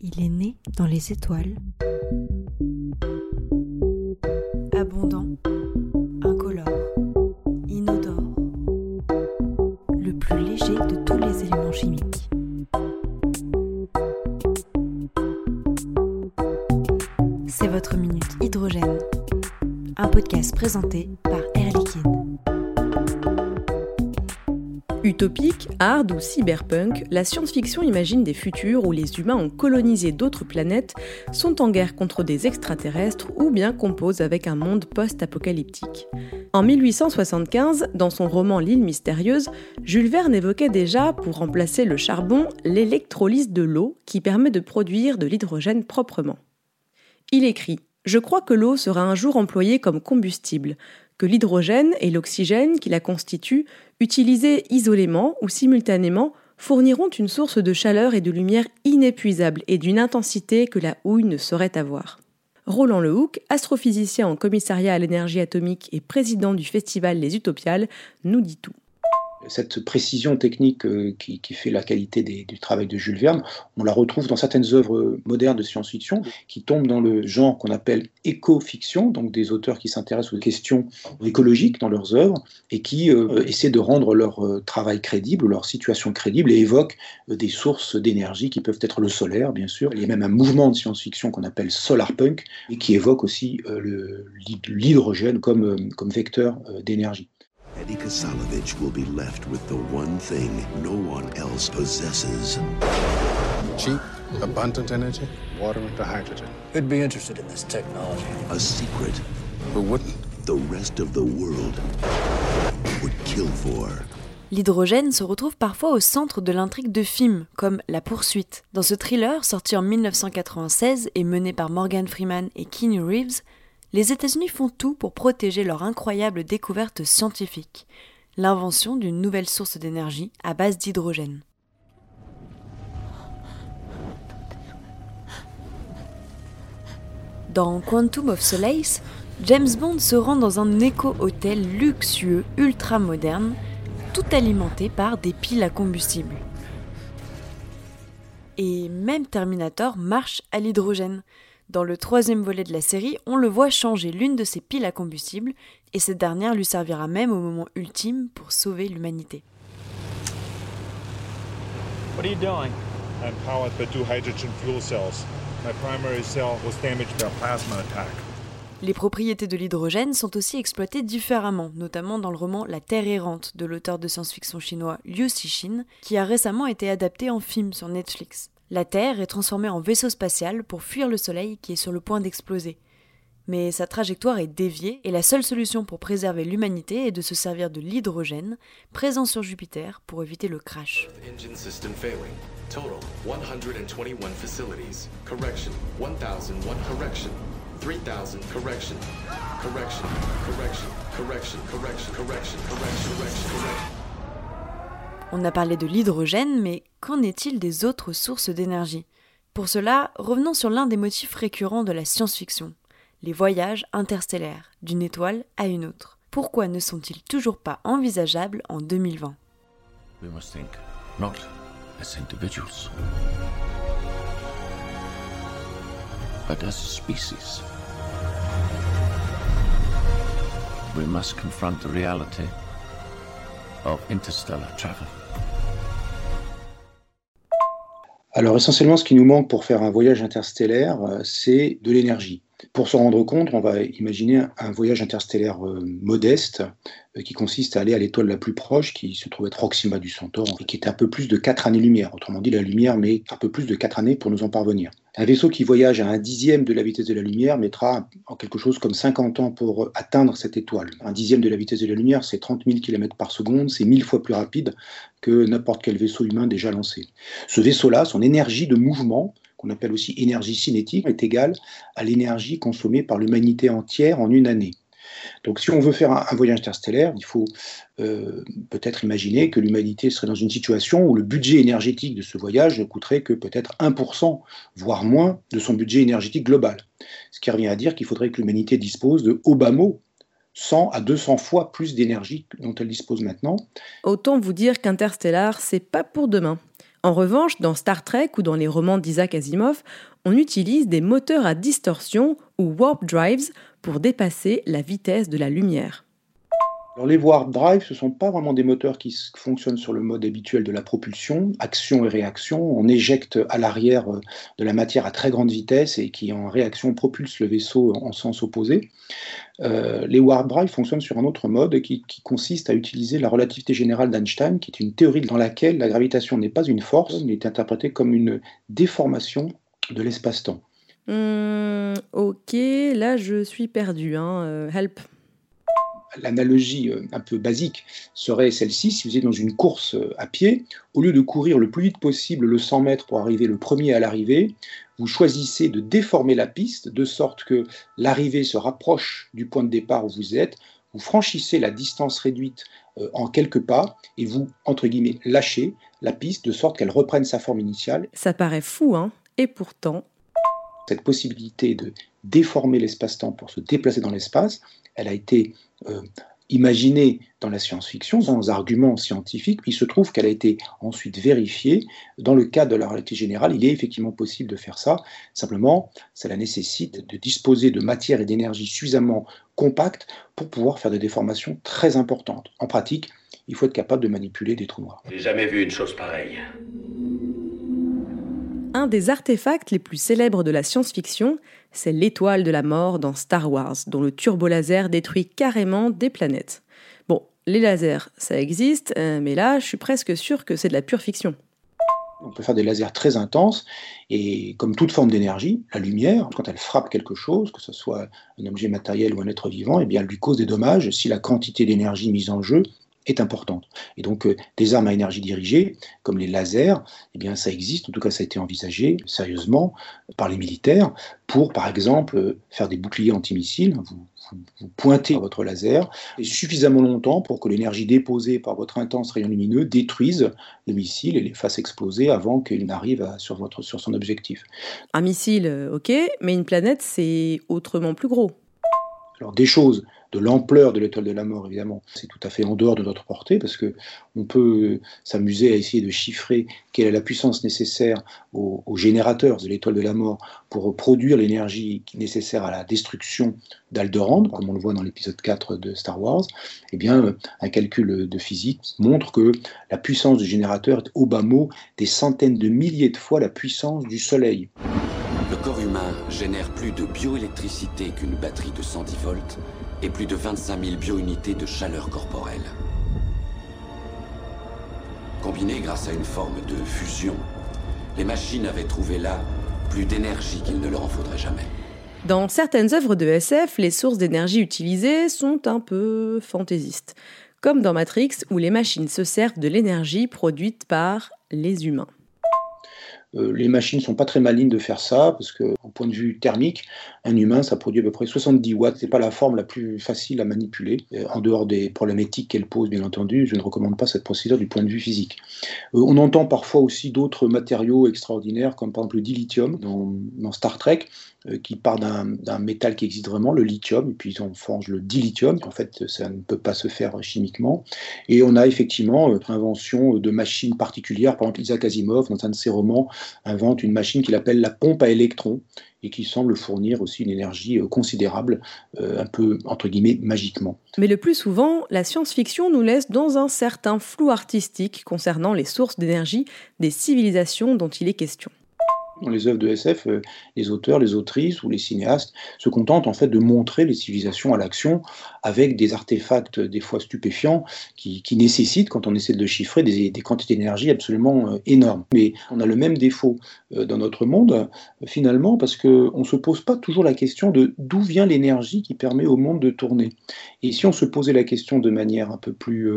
Il est né dans les étoiles. Abondant, incolore, inodore. Le plus léger de tous les éléments chimiques. C'est votre minute hydrogène. Un podcast présenté par Utopique, hard ou cyberpunk, la science-fiction imagine des futurs où les humains ont colonisé d'autres planètes, sont en guerre contre des extraterrestres ou bien composent avec un monde post-apocalyptique. En 1875, dans son roman L'île mystérieuse, Jules Verne évoquait déjà, pour remplacer le charbon, l'électrolyse de l'eau qui permet de produire de l'hydrogène proprement. Il écrit Je crois que l'eau sera un jour employée comme combustible, que l'hydrogène et l'oxygène qui la constituent, utilisés isolément ou simultanément, fourniront une source de chaleur et de lumière inépuisable et d'une intensité que la houille ne saurait avoir. Roland Lehoucq, astrophysicien en commissariat à l'énergie atomique et président du festival Les Utopiales, nous dit tout cette précision technique euh, qui, fait la qualité du travail de Jules Verne, on la retrouve dans certaines œuvres modernes de science-fiction qui tombent dans le genre qu'on appelle éco-fiction, donc des auteurs qui s'intéressent aux questions écologiques dans leurs œuvres et qui euh, essaient de rendre leur euh, travail crédible, leur situation crédible et évoquent des sources d'énergie qui peuvent être le solaire, bien sûr. Il y a même un mouvement de science-fiction qu'on appelle solarpunk et qui évoque aussi l'hydrogène comme, comme vecteur d'énergie. Eddie Kasalovich will be left with the one thing no one else possesses. Cheap, abundant energy, water into hydrogen. Who'd be interested in this technology? A secret. Who wouldn't? The rest of the world would kill for. L'hydrogène se retrouve parfois au centre de l'intrigue de films, comme La Poursuite. Dans ce thriller, sorti en 1996 et mené par Morgan Freeman et Keanu Reeves, les États-Unis font tout pour protéger leur incroyable découverte scientifique, l'invention d'une nouvelle source d'énergie à base d'hydrogène. Dans Quantum of Solace, James Bond se rend dans un éco-hôtel luxueux, ultra moderne, tout alimenté par des piles à combustible. Et même Terminator marche à l'hydrogène. Dans le troisième volet de la série, on le voit changer l'une de ses piles à combustible, et cette dernière lui servira même au moment ultime pour sauver l'humanité. What are you doing? I'm powered by two hydrogen fuel cells. My primary cell was damaged by a plasma attack. Les propriétés de l'hydrogène sont aussi exploitées différemment, notamment dans le roman La Terre errante de l'auteur de science-fiction chinois Liu Cixin, qui a récemment été adapté en film sur Netflix. La Terre est transformée en vaisseau spatial pour fuir le Soleil qui est sur le point d'exploser. Mais sa trajectoire est déviée et la seule solution pour préserver l'humanité est de se servir de l'hydrogène présent sur Jupiter pour éviter le crash. On a parlé de l'hydrogène, mais qu'en est-il des autres sources d'énergie? Pour cela, revenons sur l'un des motifs récurrents de la science-fiction, les voyages interstellaires, d'une étoile à une autre. Pourquoi ne sont-ils toujours pas envisageables en 2020 We must think not as individuals, but as species. We must confront the reality of interstellar travel. Alors essentiellement, ce qui nous manque pour faire un voyage interstellaire, euh, c'est de l'énergie. Pour s'en rendre compte, on va imaginer un voyage interstellaire euh, modeste euh, qui consiste à aller à l'étoile la plus proche, qui se trouve à Proxima du Centaure, et qui est un peu plus de 4 années-lumière. Autrement dit, la lumière met un peu plus de 4 années pour nous en parvenir. Un vaisseau qui voyage à un dixième de la vitesse de la lumière mettra en quelque chose comme 50 ans pour atteindre cette étoile. Un dixième de la vitesse de la lumière, c'est 30 000 km par seconde, c'est mille fois plus rapide que n'importe quel vaisseau humain déjà lancé. Ce vaisseau-là, son énergie de mouvement, qu'on appelle aussi énergie cinétique, est égale à l'énergie consommée par l'humanité entière en une année. Donc si on veut faire un, voyage interstellaire, il faut euh, peut-être imaginer que l'humanité serait dans une situation où le budget énergétique de ce voyage ne coûterait que peut-être 1%, voire moins, de son budget énergétique global. Ce qui revient à dire qu'il faudrait que l'humanité dispose de, mot, 100 à 200 fois plus d'énergie dont elle dispose maintenant. Autant vous dire qu'Interstellar, c'est pas pour demain. En revanche, dans Star Trek ou dans les romans d'Isaac Asimov, on utilise des moteurs à distorsion ou warp drives pour dépasser la vitesse de la lumière. Alors les warp drives, ce ne sont pas vraiment des moteurs qui fonctionnent sur le mode habituel de la propulsion, action et réaction. On éjecte à l'arrière euh, de la matière à très grande vitesse et qui en réaction propulse le vaisseau en sens opposé. Euh, les warp drives fonctionnent sur un autre mode qui, consiste à utiliser la relativité générale d'Einstein, qui est une théorie dans laquelle la gravitation n'est pas une force, mais est interprétée comme une déformation de l'espace-temps. Hmm, ok, là je suis perdu. Hein. Euh, help l'analogie euh, un peu basique serait celle-ci, si vous êtes dans une course euh, à pied, au lieu de courir le plus vite possible le 100 mètres pour arriver le premier à l'arrivée, vous choisissez de déformer la piste de sorte que l'arrivée se rapproche du point de départ où vous êtes, vous franchissez la distance réduite euh, en quelques pas et vous, entre guillemets, lâchez la piste de sorte qu'elle reprenne sa forme initiale. Ça paraît fou, hein? Et pourtant... Cette possibilité de déformer l'espace-temps pour se déplacer dans l'espace, elle a été euh, imaginée dans la science-fiction, les arguments scientifiques, puis il se trouve qu'elle a été ensuite vérifiée. Dans le cadre de la réalité générale, il est effectivement possible de faire ça. Simplement, cela nécessite de disposer de matière et d'énergie suffisamment compactes pour pouvoir faire des déformations très importantes. En pratique, il faut être capable de manipuler des trous noirs. J'ai jamais vu une chose pareille. Un des artefacts les plus célèbres de la science-fiction, c'est l'étoile de la mort dans Star Wars, dont le turbo-laser détruit carrément des planètes. Bon, les lasers, ça existe, euh, mais là, je suis presque sûr que c'est de la pure fiction. On peut faire des lasers très intenses et comme toute forme d'énergie, la lumière, quand elle frappe quelque chose, que ce soit un objet matériel ou un être vivant, eh elle lui cause des dommages si la quantité d'énergie mise en jeu est importante. Et donc, euh, des armes à énergie dirigée, comme les lasers, eh bien, ça existe, en tout cas, ça a été envisagé sérieusement par les militaires pour, par exemple, faire des boucliers antimissiles. Vous, vous, pointez votre laser suffisamment longtemps pour que l'énergie déposée par votre intense rayon lumineux détruise le missile et les fasse exploser avant qu'il n'arrive sur, sur son objectif. Un missile, euh, ok, mais une planète, c'est autrement plus gros. Alors, des choses de l'ampleur de l'étoile de la mort, évidemment, c'est tout à fait en dehors de notre portée, parce que on peut s'amuser à essayer de chiffrer quelle est la puissance nécessaire aux, générateurs de l'étoile de la mort pour produire l'énergie nécessaire à la destruction d'Alderaan, comme on le voit dans l'épisode 4 de Star Wars. Eh bien, un calcul de physique montre que la puissance du générateur est au bas mot des centaines de milliers de fois la puissance du Soleil. Le corps humain génère plus de bioélectricité qu'une batterie de 110 volts et plus de 25 000 biounités de chaleur corporelle. Combinées grâce à une forme de fusion, les machines avaient trouvé là plus d'énergie qu'il ne leur en faudrait jamais. Dans certaines œuvres de SF, les sources d'énergie utilisées sont un peu fantaisistes, comme dans Matrix où les machines se servent de l'énergie produite par les humains. Euh, les machines ne sont pas très malines de faire ça, parce qu'au point de vue thermique, un humain, ça produit à peu près 70 watts. Ce n'est pas la forme la plus facile à manipuler. Euh, en dehors des problématiques qu'elle pose, bien entendu, je ne recommande pas cette procédure du point de vue physique. Euh, on entend parfois aussi d'autres matériaux extraordinaires, comme par exemple le dilithium dans, dans Star Trek, qui part d'un métal qui existe vraiment, le lithium, et puis on forge le dilithium. En fait, ça ne peut pas se faire chimiquement. Et on a effectivement l'invention de machines particulières. Par exemple, Isaac Asimov, dans un de ses romans, invente une machine qu'il appelle la pompe à électrons et qui semble fournir aussi une énergie euh, considérable, euh, un peu entre guillemets magiquement. Mais le plus souvent, la science-fiction nous laisse dans un certain flou artistique concernant les sources d'énergie des civilisations dont il est question dans les œuvres de SF, euh, les auteurs, les autrices ou les cinéastes se contentent en fait de montrer les civilisations à l'action avec des artefacts des fois stupéfiants qui, nécessitent, quand on essaie de chiffrer, des, quantités d'énergie absolument euh, énormes. Mais on a le même défaut euh, dans notre monde, finalement, parce qu'on ne se pose pas toujours la question de d'où vient l'énergie qui permet au monde de tourner. Et si on se posait la question de manière un peu plus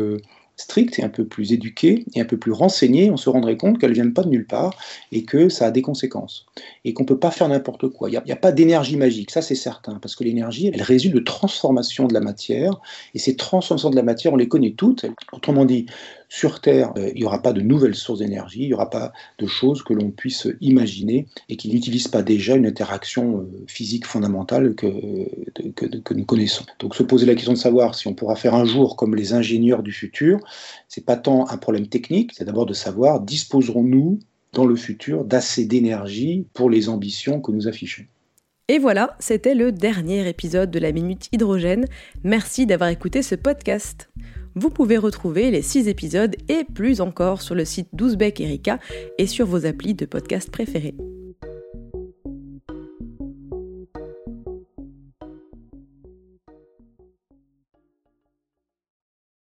stricte et un peu plus éduquée et un peu plus renseignée, on se rendrait compte qu'elles ne viennent pas de nulle part et que ça a des conséquences. Et qu'on ne peut pas faire n'importe quoi. Il n'y a, pas d'énergie magique, ça c'est certain, parce que l'énergie, elle résulte de transformation de la matière, et ces transformations de la matière, on les connaît toutes. Autrement dit, sur Terre, il n'y aura pas de nouvelles sources d'énergie, il n'y aura pas de choses que l'on puisse imaginer et qui n'utilisent pas déjà une interaction physique fondamentale que, que, que, nous connaissons. Donc se poser la question de savoir si on pourra faire un jour comme les ingénieurs du futur, c'est pas tant un problème technique, c'est d'abord de savoir disposerons-nous dans le futur d'assez d'énergie pour les ambitions que nous affichons. Et voilà, c'était le dernier épisode de la Minute Hydrogène. Merci d'avoir écouté ce podcast. Vous pouvez retrouver les six épisodes et plus encore sur le site d'Ouzbek Erika et sur vos applis de podcast préférés.